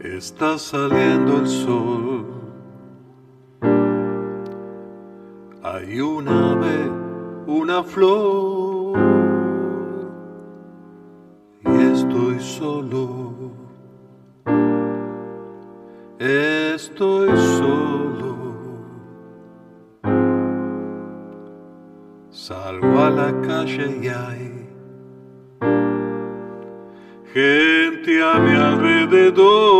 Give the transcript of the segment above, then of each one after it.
está saliendo el sol. Hay una ave, una flor, y estoy solo. Estoy solo. Salgo a la calle y hay gente a mi alrededor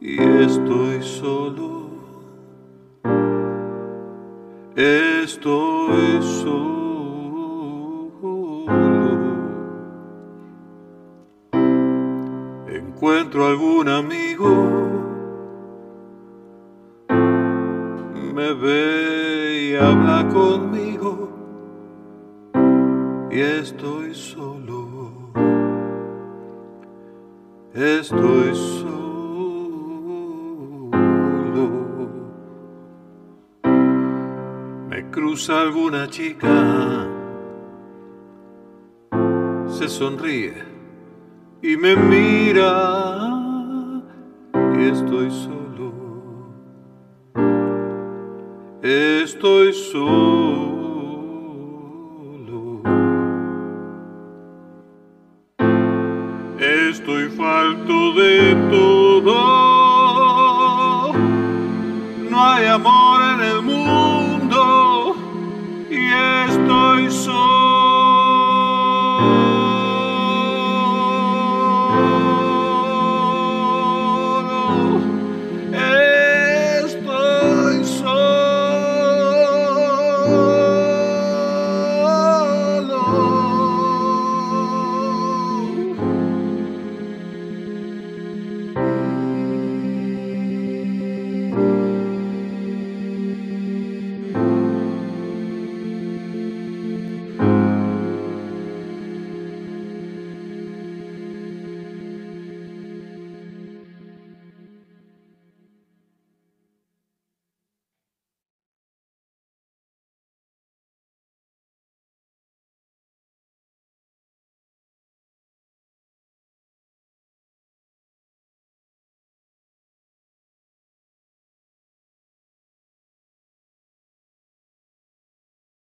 y estoy solo, estoy solo. Encuentro algún amigo, me ve y habla conmigo y estoy solo, estoy solo. Me cruza alguna chica, se sonríe y me mira y estoy solo, estoy solo. Estoy falto de todo. No hay amor en el mundo estoy solo.